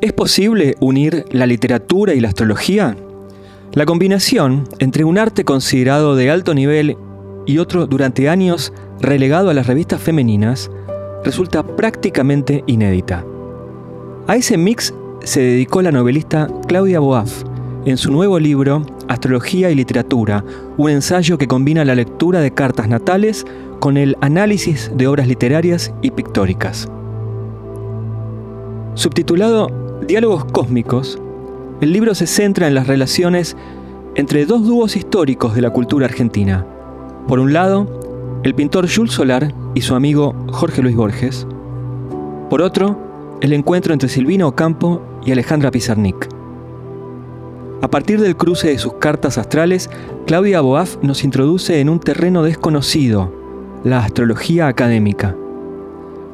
¿Es posible unir la literatura y la astrología? La combinación entre un arte considerado de alto nivel y otro durante años relegado a las revistas femeninas resulta prácticamente inédita. A ese mix se dedicó la novelista Claudia Boaf en su nuevo libro Astrología y Literatura, un ensayo que combina la lectura de cartas natales con el análisis de obras literarias y pictóricas. Subtitulado Diálogos Cósmicos, el libro se centra en las relaciones entre dos dúos históricos de la cultura argentina. Por un lado, el pintor Jules Solar y su amigo Jorge Luis Borges. Por otro, el encuentro entre Silvina Ocampo y Alejandra Pizarnik. A partir del cruce de sus cartas astrales, Claudia Boaf nos introduce en un terreno desconocido, la astrología académica.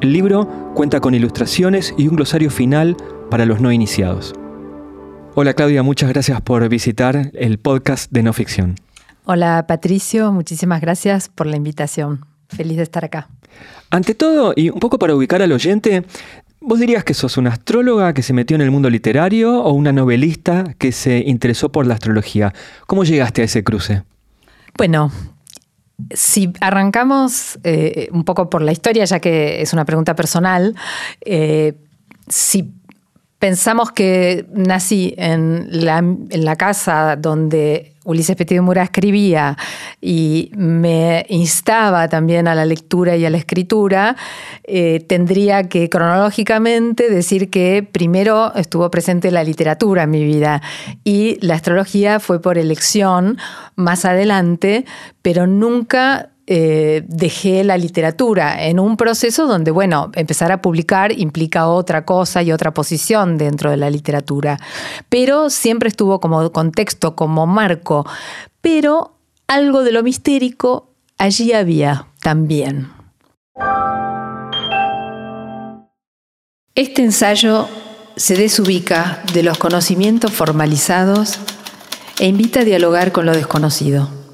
El libro cuenta con ilustraciones y un glosario final para los no iniciados. Hola Claudia, muchas gracias por visitar el podcast de No Ficción. Hola Patricio, muchísimas gracias por la invitación. Feliz de estar acá. Ante todo, y un poco para ubicar al oyente, ¿vos dirías que sos una astróloga que se metió en el mundo literario o una novelista que se interesó por la astrología? ¿Cómo llegaste a ese cruce? Bueno, si arrancamos eh, un poco por la historia, ya que es una pregunta personal, eh, si pensamos que nací en la, casa donde Ulises Petit Mura escribía y me instaba también a la lectura y a la escritura, eh, tendría que cronológicamente decir que primero estuvo presente la literatura en mi vida y la astrología fue por elección más adelante, pero nunca eh, dejé la literatura en un proceso donde, bueno, empezar a publicar implica otra cosa y otra posición dentro de la literatura, pero siempre estuvo como contexto, como marco, pero algo de lo mistérico allí había también. Este ensayo se desubica de los conocimientos formalizados e invita a dialogar con lo desconocido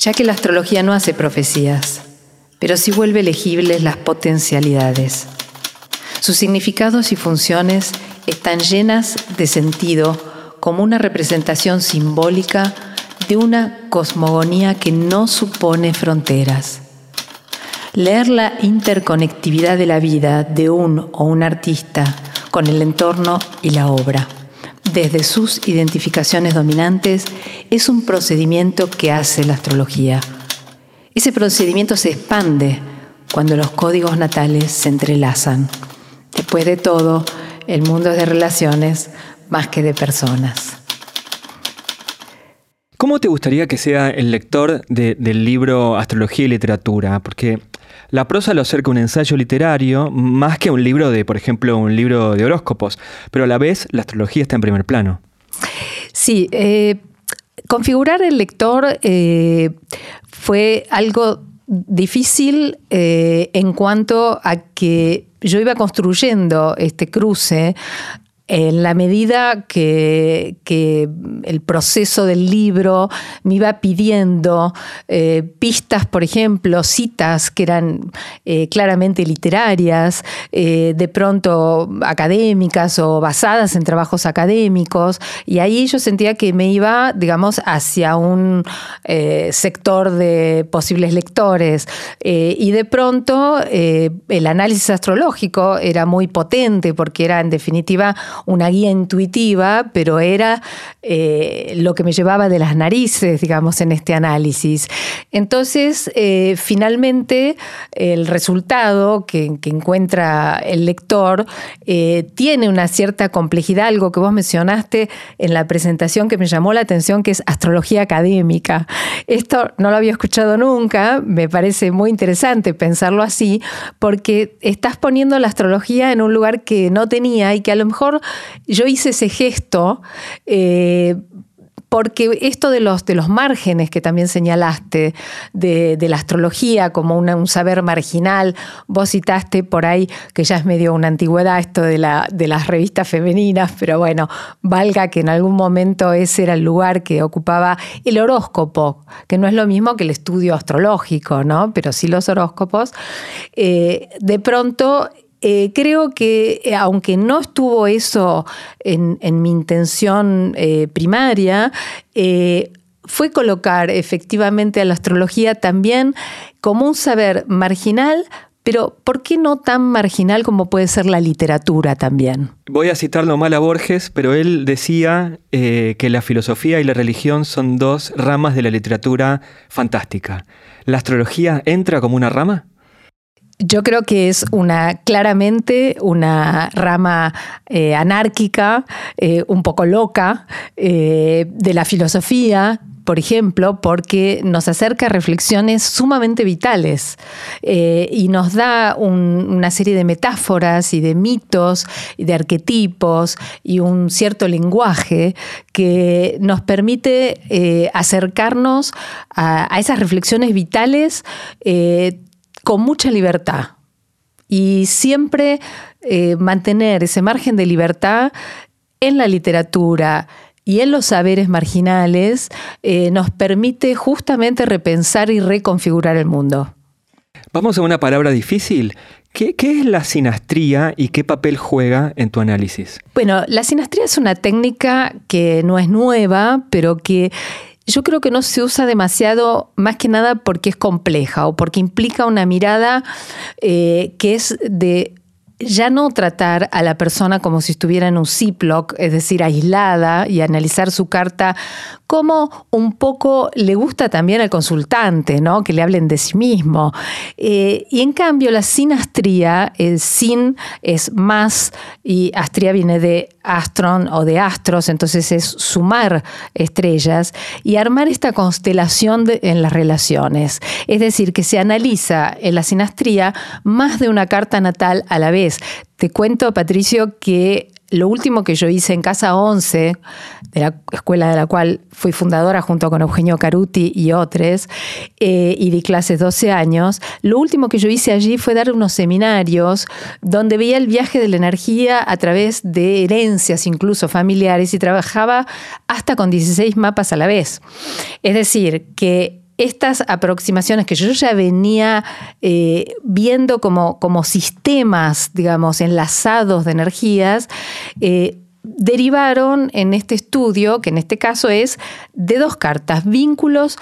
ya que la astrología no hace profecías, pero sí vuelve legibles las potencialidades. Sus significados y funciones están llenas de sentido como una representación simbólica de una cosmogonía que no supone fronteras. Leer la interconectividad de la vida de un o un artista con el entorno y la obra desde sus identificaciones dominantes es un procedimiento que hace la astrología. Ese procedimiento se expande cuando los códigos natales se entrelazan. Después de todo, el mundo es de relaciones más que de personas. ¿Cómo te gustaría que sea el lector del libro Astrología y Literatura? Porque la prosa lo acerca a un ensayo literario más que un libro de, por ejemplo, un libro de horóscopos, pero a la vez la astrología está en primer plano. Sí, eh, configurar el lector eh, fue algo difícil eh, en cuanto a que yo iba construyendo este cruce en la medida que, el proceso del libro me iba pidiendo eh, pistas, por ejemplo, citas que eran eh, claramente literarias, eh, de pronto académicas o basadas en trabajos académicos, y ahí yo sentía que me iba, digamos, hacia un sector de posibles lectores, y de pronto el análisis astrológico era muy potente porque era en definitiva una guía intuitiva, pero era eh, lo que me llevaba de las narices, digamos, en este análisis. Entonces, eh, finalmente, el resultado que, encuentra el lector tiene una cierta complejidad, algo que vos mencionaste en la presentación que me llamó la atención, que es astrología académica. Esto no lo había escuchado nunca, me parece muy interesante pensarlo así, porque estás poniendo la astrología en un lugar que no tenía y que a lo mejor yo hice ese gesto eh, porque esto de los, de los márgenes que también señalaste, de, la astrología como un saber marginal, vos citaste por ahí, que ya es medio una antigüedad esto de, la, de las revistas femeninas, pero bueno, valga que en algún momento ese era el lugar que ocupaba el horóscopo, que no es lo mismo que el estudio astrológico, ¿no? Pero sí los horóscopos. Eh, de pronto eh, creo que eh, aunque no estuvo eso en, mi intención eh, primaria, fue colocar efectivamente a la astrología también como un saber marginal, pero ¿por qué no tan marginal como puede ser la literatura también? Voy a citarlo mal a Borges, pero él decía que la filosofía y la religión son dos ramas de la literatura fantástica. ¿La astrología entra como una rama? Yo creo que es una claramente una rama eh, anárquica, eh, un poco loca, eh, de la filosofía, por ejemplo, porque nos acerca a reflexiones sumamente vitales y nos da una serie de metáforas y de mitos y de arquetipos y un cierto lenguaje que nos permite acercarnos a, a, esas reflexiones vitales con mucha libertad y siempre eh, mantener ese margen de libertad en la literatura y en los saberes marginales eh, nos permite justamente repensar y reconfigurar el mundo. Vamos a una palabra difícil. ¿Qué, ¿Qué, es la sinastría y qué papel juega en tu análisis? Bueno, la sinastría es una técnica que no es nueva, pero que yo creo que no se usa demasiado, más que nada porque es compleja o porque implica una mirada eh, que es de ya no tratar a la persona como si estuviera en un Ziploc, es decir, aislada, y analizar su carta como un poco le gusta también al consultante, ¿no? que le hablen de sí mismo. Eh, y en cambio, la sinastría, el sin es más, y astría viene de astron o de astros, entonces es sumar estrellas y armar esta constelación en las relaciones. Es decir, que se analiza en la sinastría más de una carta natal a la vez. Te cuento, Patricio, que lo último que yo hice en Casa 11, de la escuela de la cual fui fundadora junto con Eugenio Caruti y otros, eh, y di clases 12 años, lo último que yo hice allí fue dar unos seminarios donde veía el viaje de la energía a través de herencias, incluso familiares, y trabajaba hasta con 16 mapas a la vez. Es decir, que estas aproximaciones que yo ya venía eh, viendo como, como, sistemas, digamos, enlazados de energías, eh, derivaron en este estudio, que en este caso es de dos cartas, vínculos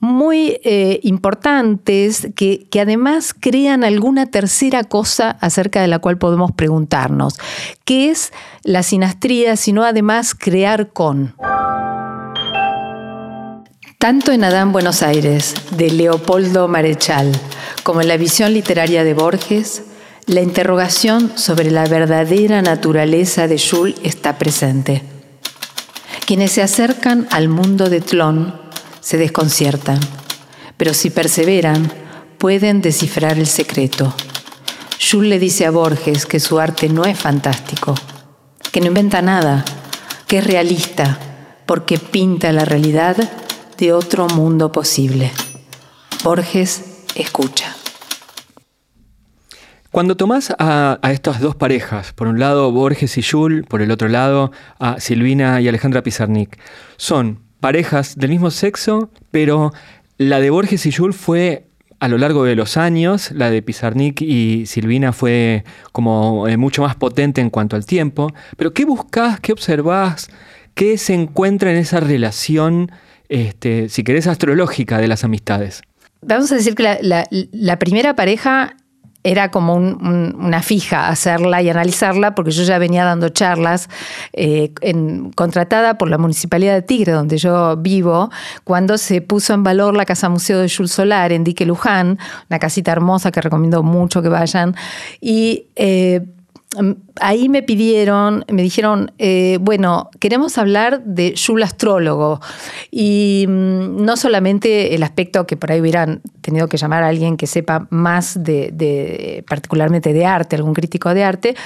muy eh, importantes que, que, además crean alguna tercera cosa acerca de la cual podemos preguntarnos, que es la sinastría, sino además crear con. Tanto en Adán Buenos Aires, de Leopoldo Marechal, como en la visión literaria de Borges, la interrogación sobre la verdadera naturaleza de Jules está presente. Quienes se acercan al mundo de Tlón se desconciertan, pero si perseveran, pueden descifrar el secreto. Jules le dice a Borges que su arte no es fantástico, que no inventa nada, que es realista, porque pinta la realidad de otro mundo posible. Borges escucha. Cuando tomás a, estas dos parejas, por un lado Borges y Jules, por el otro lado a Silvina y Alejandra Pizarnik, son parejas del mismo sexo, pero la de Borges y Jules fue a lo largo de los años, la de Pizarnik y Silvina fue como eh, mucho más potente en cuanto al tiempo, pero ¿qué buscás, qué observás, qué se encuentra en esa relación este, si querés, astrológica de las amistades. Vamos a decir que la, primera pareja era como una fija hacerla y analizarla, porque yo ya venía dando charlas eh, contratada por la Municipalidad de Tigre, donde yo vivo, cuando se puso en valor la Casa Museo de Jules Solar en Dique Luján, una casita hermosa que recomiendo mucho que vayan. Y eh, ahí me pidieron, me dijeron, eh, bueno, queremos hablar de Yul astrólogo. Y mm, no solamente el aspecto que por ahí hubieran tenido que llamar a alguien que sepa más de, particularmente de arte, algún crítico de arte.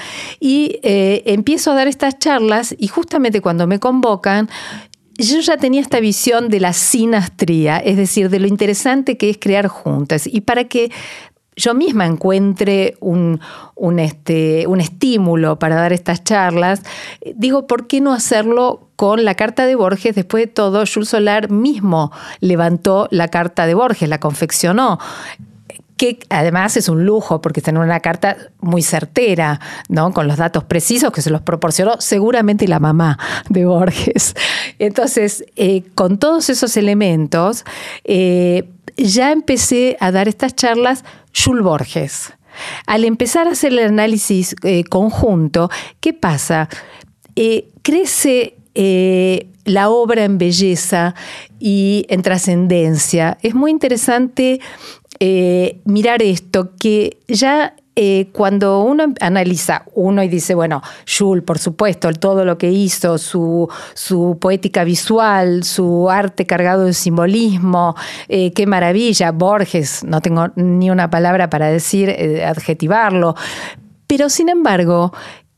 Y eh, empiezo a dar estas charlas y justamente cuando me convocan, yo ya tenía esta visión de la sinastría, es decir, de lo interesante que es crear juntas. Y para que yo misma encuentre un, este, un estímulo para dar estas charlas, digo, ¿por qué no hacerlo con la carta de Borges? Después de todo, Jules Solar mismo levantó la carta de Borges, la confeccionó que además es un lujo porque tiene una carta muy certera, ¿no? Con los datos precisos que se los proporcionó seguramente la mamá de Borges. Entonces, eh, con todos esos elementos, eh, ya empecé a dar estas charlas Jules Borges. Al empezar a hacer el análisis eh, conjunto, ¿qué pasa? Eh, crece eh, la obra en belleza y en trascendencia. Es muy interesante mirar esto, que ya eh, cuando uno analiza uno y dice, bueno, Jules, por supuesto, todo lo que hizo, su, poética visual, su arte cargado de simbolismo, eh, qué maravilla, Borges, no tengo ni una palabra para decir, eh, adjetivarlo, pero sin embargo,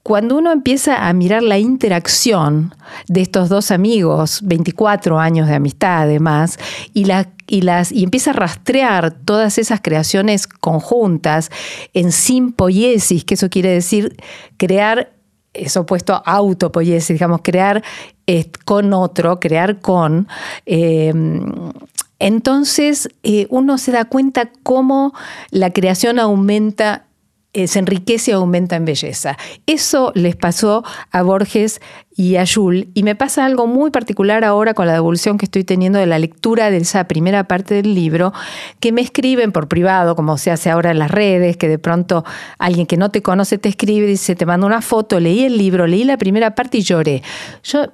cuando uno empieza a mirar la interacción de estos dos amigos, 24 años de amistad además, y, y, las, y empieza a rastrear todas esas creaciones conjuntas en simpoiesis, que eso quiere decir crear es opuesto a autopoiesis, digamos, crear eh, con otro, crear con. Em, entonces eh, uno se da cuenta cómo la creación aumenta eh, se enriquece y aumenta en belleza. Eso les pasó a Borges y a Jules, y me pasa algo muy particular ahora con la devolución que estoy teniendo de la lectura de esa primera parte del libro, que me escriben por privado, como se hace ahora en las redes, que de pronto alguien que no te conoce te escribe y dice, te mando una foto, leí el libro, leí la primera parte y lloré. Yo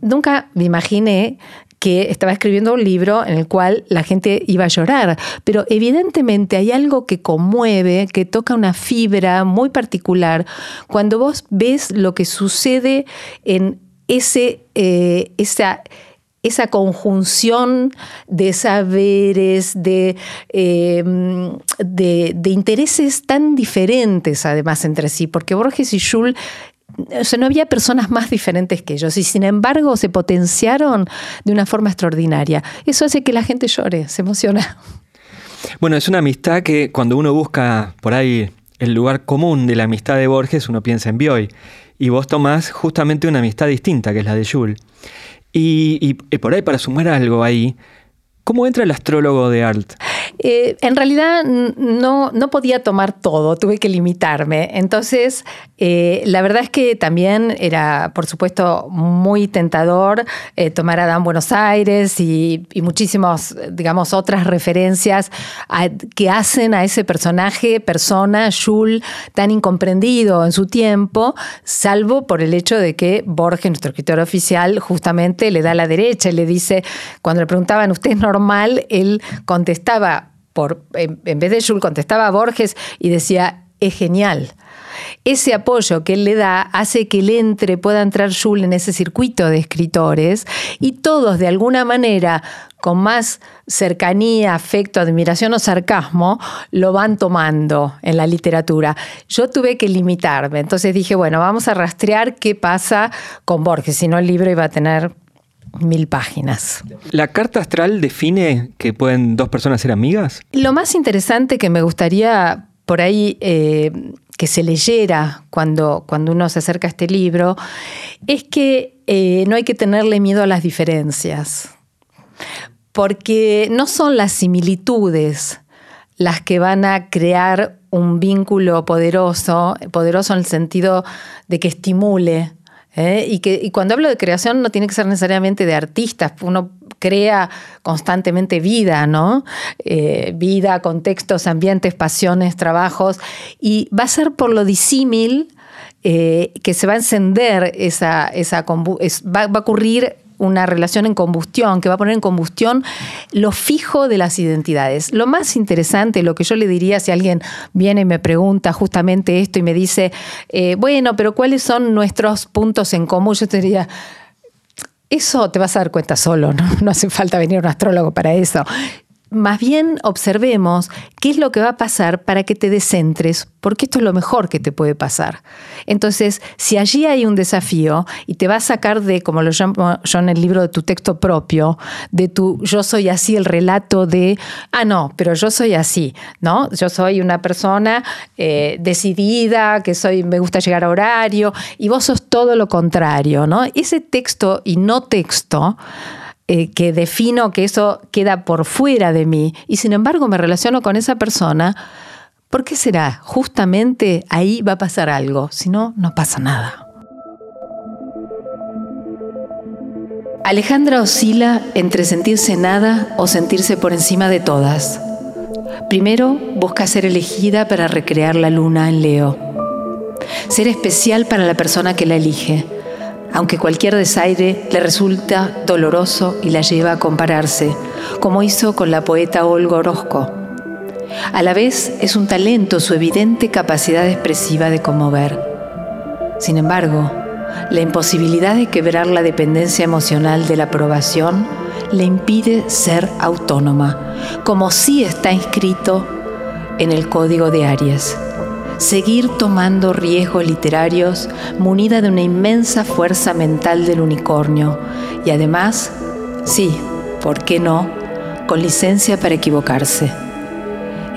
nunca me imaginé que estaba escribiendo un libro en el cual la gente iba a llorar, pero evidentemente hay algo que conmueve, que toca una fibra muy particular cuando vos ves lo que sucede en ese, eh, esa, esa conjunción de saberes, de, em, de, de, intereses tan diferentes además entre sí, porque Borges y Jules o sea, no había personas más diferentes que ellos y sin embargo se potenciaron de una forma extraordinaria. Eso hace que la gente llore, se emociona. Bueno, es una amistad que cuando uno busca por ahí el lugar común de la amistad de Borges, uno piensa en Bioy. Y vos tomás justamente una amistad distinta, que es la de Jules. Y, y por ahí, para sumar algo ahí, ¿cómo entra el astrólogo de Art? Eh, en realidad no, no podía tomar todo, tuve que limitarme. Entonces, eh, la verdad es que también era, por supuesto, muy tentador eh, tomar a Dan Buenos Aires y, y muchísimas, digamos, otras referencias que hacen a ese personaje, persona, Jules, tan incomprendido en su tiempo, salvo por el hecho de que Borges, nuestro escritor oficial, justamente le da la derecha y le dice, cuando le preguntaban, ¿usted es normal? Él contestaba, en, vez de Jules contestaba a Borges y decía, es genial. Ese apoyo que él le da hace que él entre, pueda entrar Jules en ese circuito de escritores y todos de alguna manera, con más cercanía, afecto, admiración o sarcasmo, lo van tomando en la literatura. Yo tuve que limitarme, entonces dije, bueno, vamos a rastrear qué pasa con Borges, si no el libro iba a tener mil páginas. ¿La carta astral define que pueden dos personas ser amigas? Lo más interesante que me gustaría por ahí eh, que se leyera cuando, cuando uno se acerca a este libro es que eh, no hay que tenerle miedo a las diferencias, porque no son las similitudes las que van a crear un vínculo poderoso, poderoso en el sentido de que estimule ¿eh? Y, que, y cuando hablo de creación no tiene que ser necesariamente de artistas. Uno crea constantemente vida, ¿no? Eh, vida, contextos, ambientes, pasiones, trabajos, y va a ser por lo disímil eh, que se va a encender esa, esa va, va a ocurrir una relación en combustión, que va a poner en combustión lo fijo de las identidades. Lo más interesante, lo que yo le diría si alguien viene y me pregunta justamente esto y me dice, eh, bueno, pero ¿cuáles son nuestros puntos en común? Yo te diría, eso te vas a dar cuenta solo, ¿no? no hace falta venir un astrólogo para eso más bien observemos qué es lo que va a pasar para que te descentres, porque esto es lo mejor que te puede pasar. Entonces, si allí hay un desafío y te va a sacar de, como lo llamo yo en el libro de tu texto propio, de tu yo soy así, el relato de, ah, no, pero yo soy así, ¿no? Yo soy una persona eh, decidida, que soy, me gusta llegar a horario, y vos sos todo lo contrario, ¿no? Ese texto y no texto eh, que defino que eso queda por fuera de mí y sin embargo me relaciono con esa persona, ¿por qué será? Justamente ahí va a pasar algo, si no, no pasa nada. Alejandra oscila entre sentirse nada o sentirse por encima de todas. Primero busca ser elegida para recrear la luna en Leo. Ser especial para la persona que la elige aunque cualquier desaire le resulta doloroso y la lleva a compararse, como hizo con la poeta Olga Orozco. A la vez es un talento su evidente capacidad expresiva de conmover. Sin embargo, la imposibilidad de quebrar la dependencia emocional de la aprobación le impide ser autónoma, como sí está inscrito en el código de Aries seguir tomando riesgos literarios munida de una inmensa fuerza mental del unicornio y además, sí, ¿por qué no?, con licencia para equivocarse.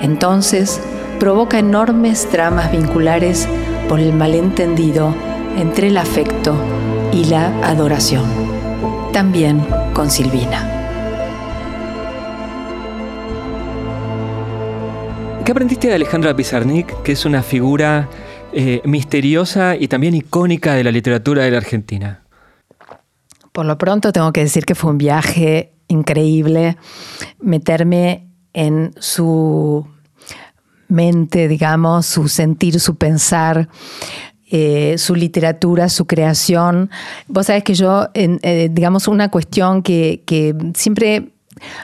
Entonces, provoca enormes dramas vinculares por el malentendido entre el afecto y la adoración. También con Silvina. ¿Qué aprendiste de Alejandra Pizarnik, que es una figura eh, misteriosa y también icónica de la literatura de la Argentina? Por lo pronto tengo que decir que fue un viaje increíble meterme en su mente, digamos, su sentir, su pensar. Eh, su literatura, su creación. Vos sabés que yo, eh, digamos, una cuestión que, que siempre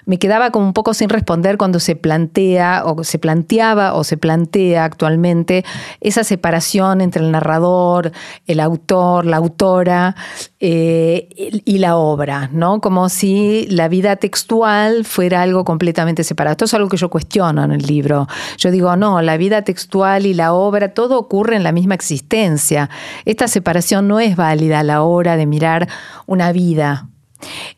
me quedaba como un poco sin responder cuando se plantea o se planteaba o se plantea actualmente esa separación entre el narrador, el autor, la autora eh, y la obra, ¿no? Como si la vida textual fuera algo completamente separado. Esto es algo que yo cuestiono en el libro. Yo digo, no, la vida textual y la obra, todo ocurre en la misma existencia. Esta separación no es válida a la hora de mirar una vida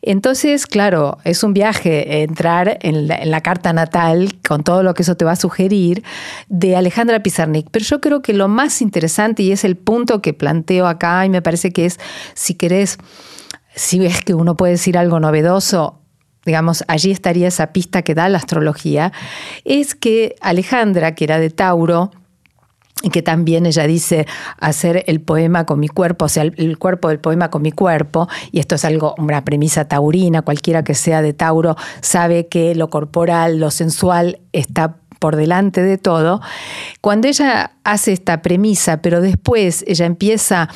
entonces, claro, es un viaje entrar en la, carta natal con todo lo que eso te va a sugerir de Alejandra Pizarnik. Pero yo creo que lo más interesante, y es el punto que planteo acá, y me parece que es, si querés, si ves que uno puede decir algo novedoso, digamos, allí estaría esa pista que da la astrología, es que Alejandra, que era de Tauro, que también ella dice hacer el poema con mi cuerpo, o sea, el, cuerpo del poema con mi cuerpo, y esto es algo, una premisa taurina, cualquiera que sea de Tauro sabe que lo corporal, lo sensual está por delante de todo, cuando ella hace esta premisa, pero después ella empieza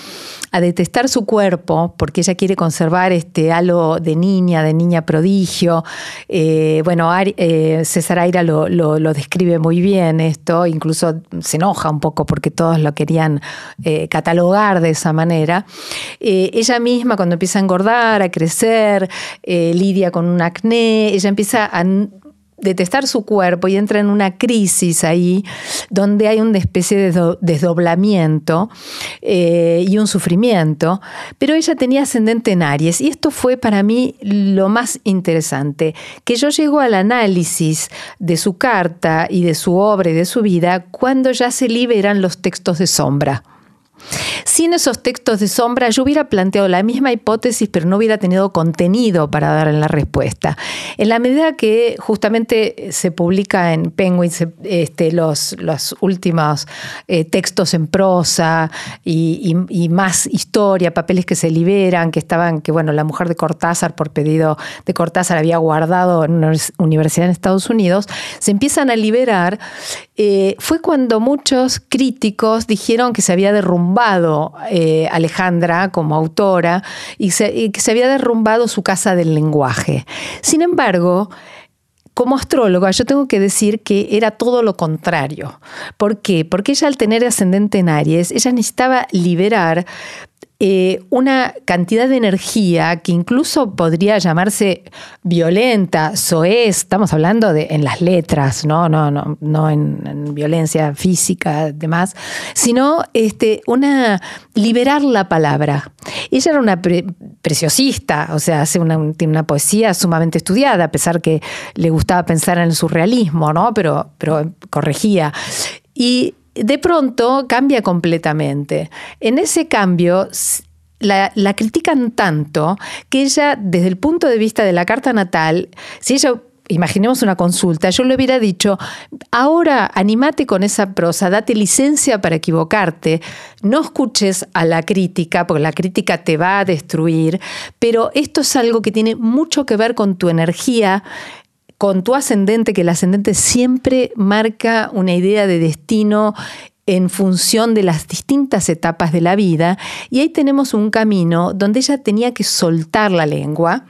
a detestar su cuerpo porque ella quiere conservar este halo de niña, de niña prodigio. Eh, bueno, eh, César Aira lo, describe muy bien esto, incluso se enoja un poco porque todos lo querían eh, catalogar de esa manera. ella misma cuando empieza a engordar, a crecer, lidia con un acné, ella empieza a detestar su cuerpo y entra en una crisis ahí donde hay una especie de desdoblamiento eh, y un sufrimiento, pero ella tenía ascendente en Aries y esto fue para mí lo más interesante, que yo llego al análisis de su carta y de su obra y de su vida cuando ya se liberan los textos de sombra. Sin esos textos de sombra, yo hubiera planteado la misma hipótesis, pero no hubiera tenido contenido para dar en la respuesta. En la medida que justamente se publica en Penguin este, los, los últimos eh, textos en prosa y, más historia, papeles que se liberan, que estaban, que bueno, la mujer de Cortázar, por pedido de Cortázar, había guardado en una universidad en Estados Unidos, se empiezan a liberar, eh, fue cuando muchos críticos dijeron que se había derrumbado eh, Alejandra como autora y, y que se había derrumbado su casa del lenguaje. Sin embargo, como astróloga, yo tengo que decir que era todo lo contrario. ¿Por qué? Porque ella al tener ascendente en Aries, ella necesitaba liberar eh, una cantidad de energía que incluso podría llamarse violenta, soez, estamos hablando de en las letras, no, no, no, no en, violencia física, demás, sino este, una liberar la palabra. Ella era una preciosista, o sea, hace una, tiene una poesía sumamente estudiada, a pesar que le gustaba pensar en el surrealismo, ¿no? Pero, pero corregía. Y de pronto cambia completamente. En ese cambio la, critican tanto que ella, desde el punto de vista de la carta natal, si ella imaginemos una consulta, yo le hubiera dicho, ahora animate con esa prosa, date licencia para equivocarte, no escuches a la crítica, porque la crítica te va a destruir, pero esto es algo que tiene mucho que ver con tu energía con tu ascendente, que el ascendente siempre marca una idea de destino en función de las distintas etapas de la vida, y ahí tenemos un camino donde ella tenía que soltar la lengua,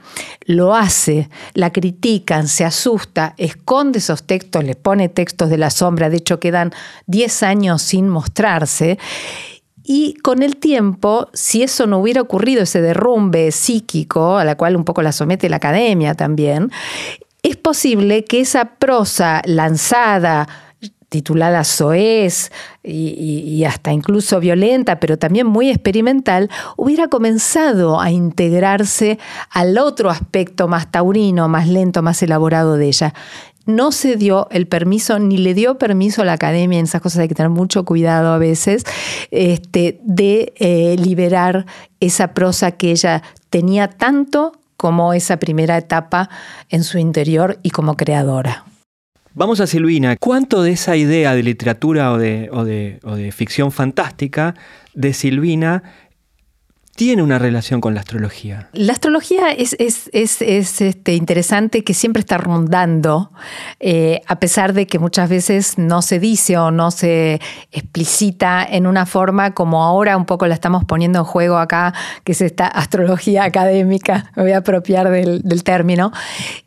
lo hace, la critican, se asusta, esconde esos textos, le pone textos de la sombra, de hecho quedan 10 años sin mostrarse, y con el tiempo, si eso no hubiera ocurrido, ese derrumbe psíquico, a la cual un poco la somete la academia también, es posible que esa prosa lanzada, titulada Soez y, hasta incluso violenta, pero también muy experimental, hubiera comenzado a integrarse al otro aspecto más taurino, más lento, más elaborado de ella. No se dio el permiso, ni le dio permiso a la academia, en esas cosas hay que tener mucho cuidado a veces, este, de eh, liberar esa prosa que ella tenía tanto como esa primera etapa en su interior y como creadora. Vamos a Silvina. ¿Cuánto de esa idea de literatura o de, o de ficción fantástica de Silvina tiene una relación con la astrología. La astrología es, es, este, interesante que siempre está rondando, eh, a pesar de que muchas veces no se dice o no se explicita en una forma como ahora un poco la estamos poniendo en juego acá, que es esta astrología académica, me voy a apropiar del, término.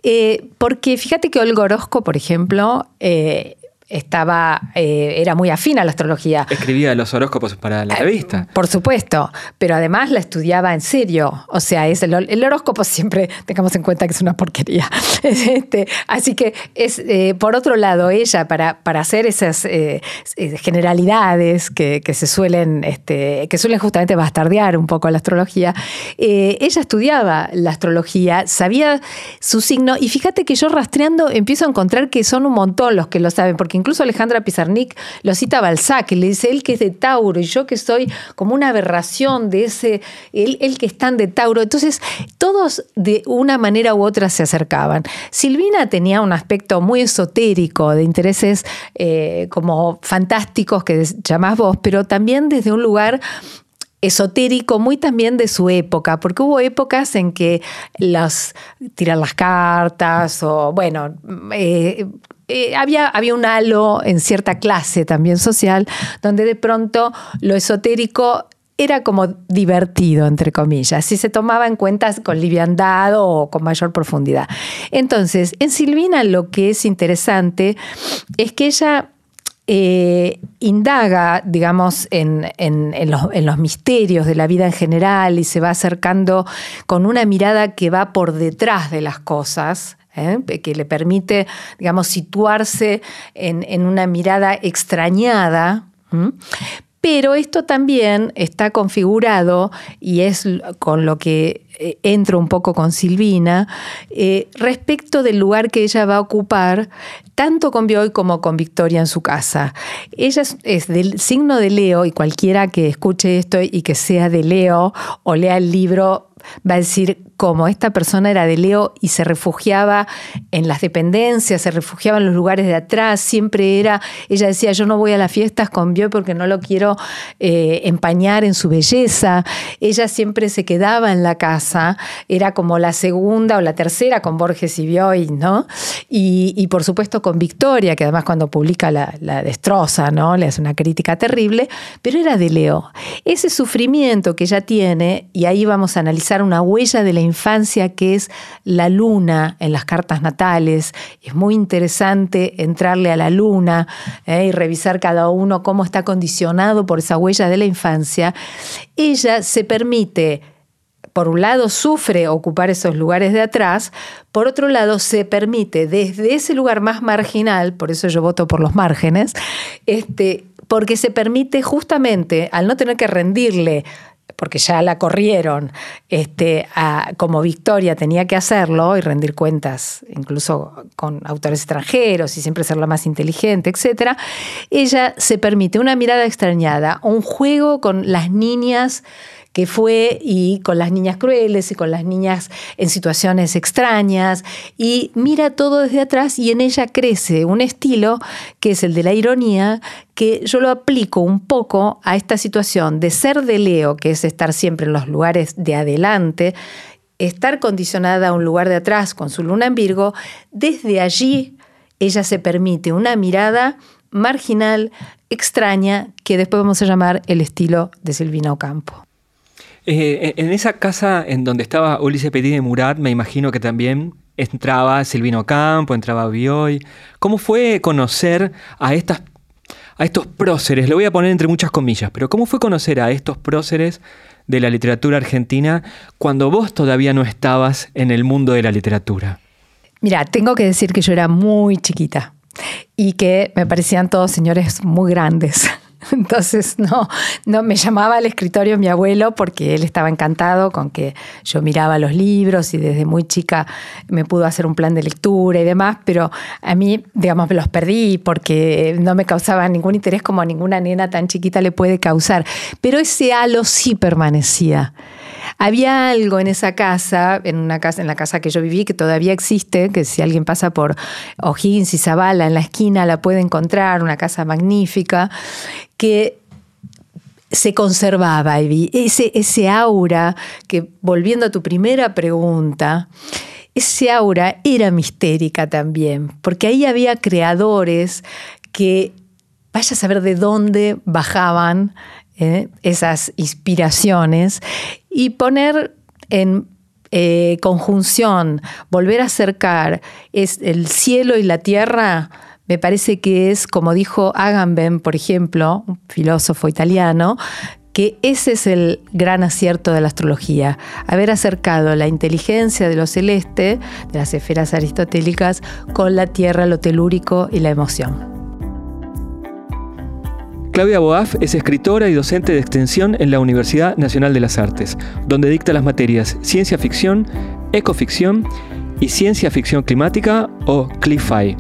Eh, porque fíjate que Olga Orozco, por ejemplo, eh, estaba, eh, era muy afín a la astrología. Escribía los horóscopos para la eh, revista. por supuesto, pero además la estudiaba en serio. O sea, es el, horóscopo siempre, tengamos en cuenta que es una porquería. Este, así que es, eh, por otro lado, ella, para, para hacer esas generalidades que, se suelen, este, que suelen justamente bastardear un poco la astrología, ella estudiaba la astrología, sabía su signo, y fíjate que yo rastreando empiezo a encontrar que son un montón los que lo saben, porque incluso Alejandra Pizarnik lo cita Balzac, y le dice él que es de Tauro y yo que soy como una aberración de ese, él, que están de Tauro. Entonces, todos de una manera u otra se acercaban. Silvina tenía un aspecto muy esotérico, de intereses eh, como fantásticos que llamás vos, pero también desde un lugar esotérico muy también de su época, porque hubo épocas en que las tirar las cartas o bueno, eh, eh, había, había un halo en cierta clase también social, donde de pronto lo esotérico era como divertido, entre comillas, si se tomaba en cuenta con liviandad o con mayor profundidad. Entonces, en Silvina lo que es interesante es que ella eh, indaga, digamos, en, en, los, misterios de la vida en general y se va acercando con una mirada que va por detrás de las cosas, ¿eh? que le permite, digamos, situarse en, una mirada extrañada. Pero esto también está configurado y es con lo que eh, entro un poco con Silvina, eh, respecto del lugar que ella va a ocupar, tanto con Bioy como con Victoria en su casa. Ella es, del signo de Leo y cualquiera que escuche esto y que sea de Leo o lea el libro va a decir como esta persona era de Leo y se refugiaba en las dependencias, se refugiaba en los lugares de atrás, siempre era, ella decía, yo no voy a las fiestas con Bioy porque no lo quiero eh, empañar en su belleza, ella siempre se quedaba en la casa, era como la segunda o la tercera con Borges y Bioy, ¿no? Y, por supuesto con Victoria, que además cuando publica la, la destroza, ¿no? Le hace una crítica terrible, pero era de Leo. Ese sufrimiento que ella tiene, y ahí vamos a analizar una huella de la infancia que es la luna en las cartas natales. Es muy interesante entrarle a la luna eh, y revisar cada uno cómo está condicionado por esa huella de la infancia. Ella se permite por un lado sufre ocupar esos lugares de atrás, por otro lado se permite desde ese lugar más marginal, por eso yo voto por los márgenes, este, porque se permite justamente, al no tener que rendirle porque ya la corrieron, este, como Victoria tenía que hacerlo y rendir cuentas, incluso con autores extranjeros y siempre ser la más inteligente, etc., ella se permite una mirada extrañada, un juego con las niñas que fue y con las niñas crueles y con las niñas en situaciones extrañas y mira todo desde atrás y en ella crece un estilo que es el de la ironía que yo lo aplico un poco a esta situación de ser de Leo, que es estar siempre en los lugares de adelante, estar condicionada a un lugar de atrás con su luna en Virgo, desde allí ella se permite una mirada marginal, extraña, que después vamos a llamar el estilo de Silvina Ocampo. Eh, en esa casa en donde estaba Ulises Petit de Murat, me imagino que también entraba Silvino Campo, entraba Bioy. ¿Cómo fue conocer a estas a estos próceres? Lo voy a poner entre muchas comillas, pero ¿cómo fue conocer a estos próceres de la literatura argentina cuando vos todavía no estabas en el mundo de la literatura? Mira, tengo que decir que yo era muy chiquita y que me parecían todos señores muy grandes. Entonces no, no me llamaba al escritorio mi abuelo porque él estaba encantado con que yo miraba los libros y desde muy chica me pudo hacer un plan de lectura y demás, pero a mí, digamos, los perdí porque no me causaba ningún interés como a ninguna nena tan chiquita le puede causar. Pero ese halo sí permanecía. Había algo en esa casa, en una casa, en la casa que yo viví, que todavía existe, que si alguien pasa por O'Higgins y Zavala en la esquina la puede encontrar, una casa magnífica, que se conservaba, ese, ese aura que, volviendo a tu primera pregunta, ese aura era mistérica también, porque ahí había creadores que vaya a saber de dónde bajaban ¿eh? esas inspiraciones y poner en eh, conjunción, volver a acercar es el cielo y la tierra, me parece que es, como dijo Agamben, por ejemplo, un filósofo italiano, que ese es el gran acierto de la astrología, haber acercado la inteligencia de lo celeste, de las esferas aristotélicas, con la tierra, lo telúrico y la emoción. Claudia Boaf es escritora y docente de extensión en la Universidad Nacional de las Artes, donde dicta las materias ciencia ficción, ecoficción y ciencia ficción climática o CLIFI.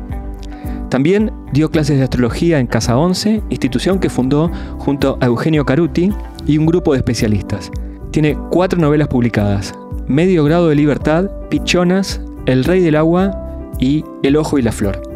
También dio clases de astrología en Casa 11, institución que fundó junto a Eugenio Caruti y un grupo de especialistas. Tiene cuatro novelas publicadas, Medio grado de libertad, Pichonas, El rey del agua y El ojo y la flor.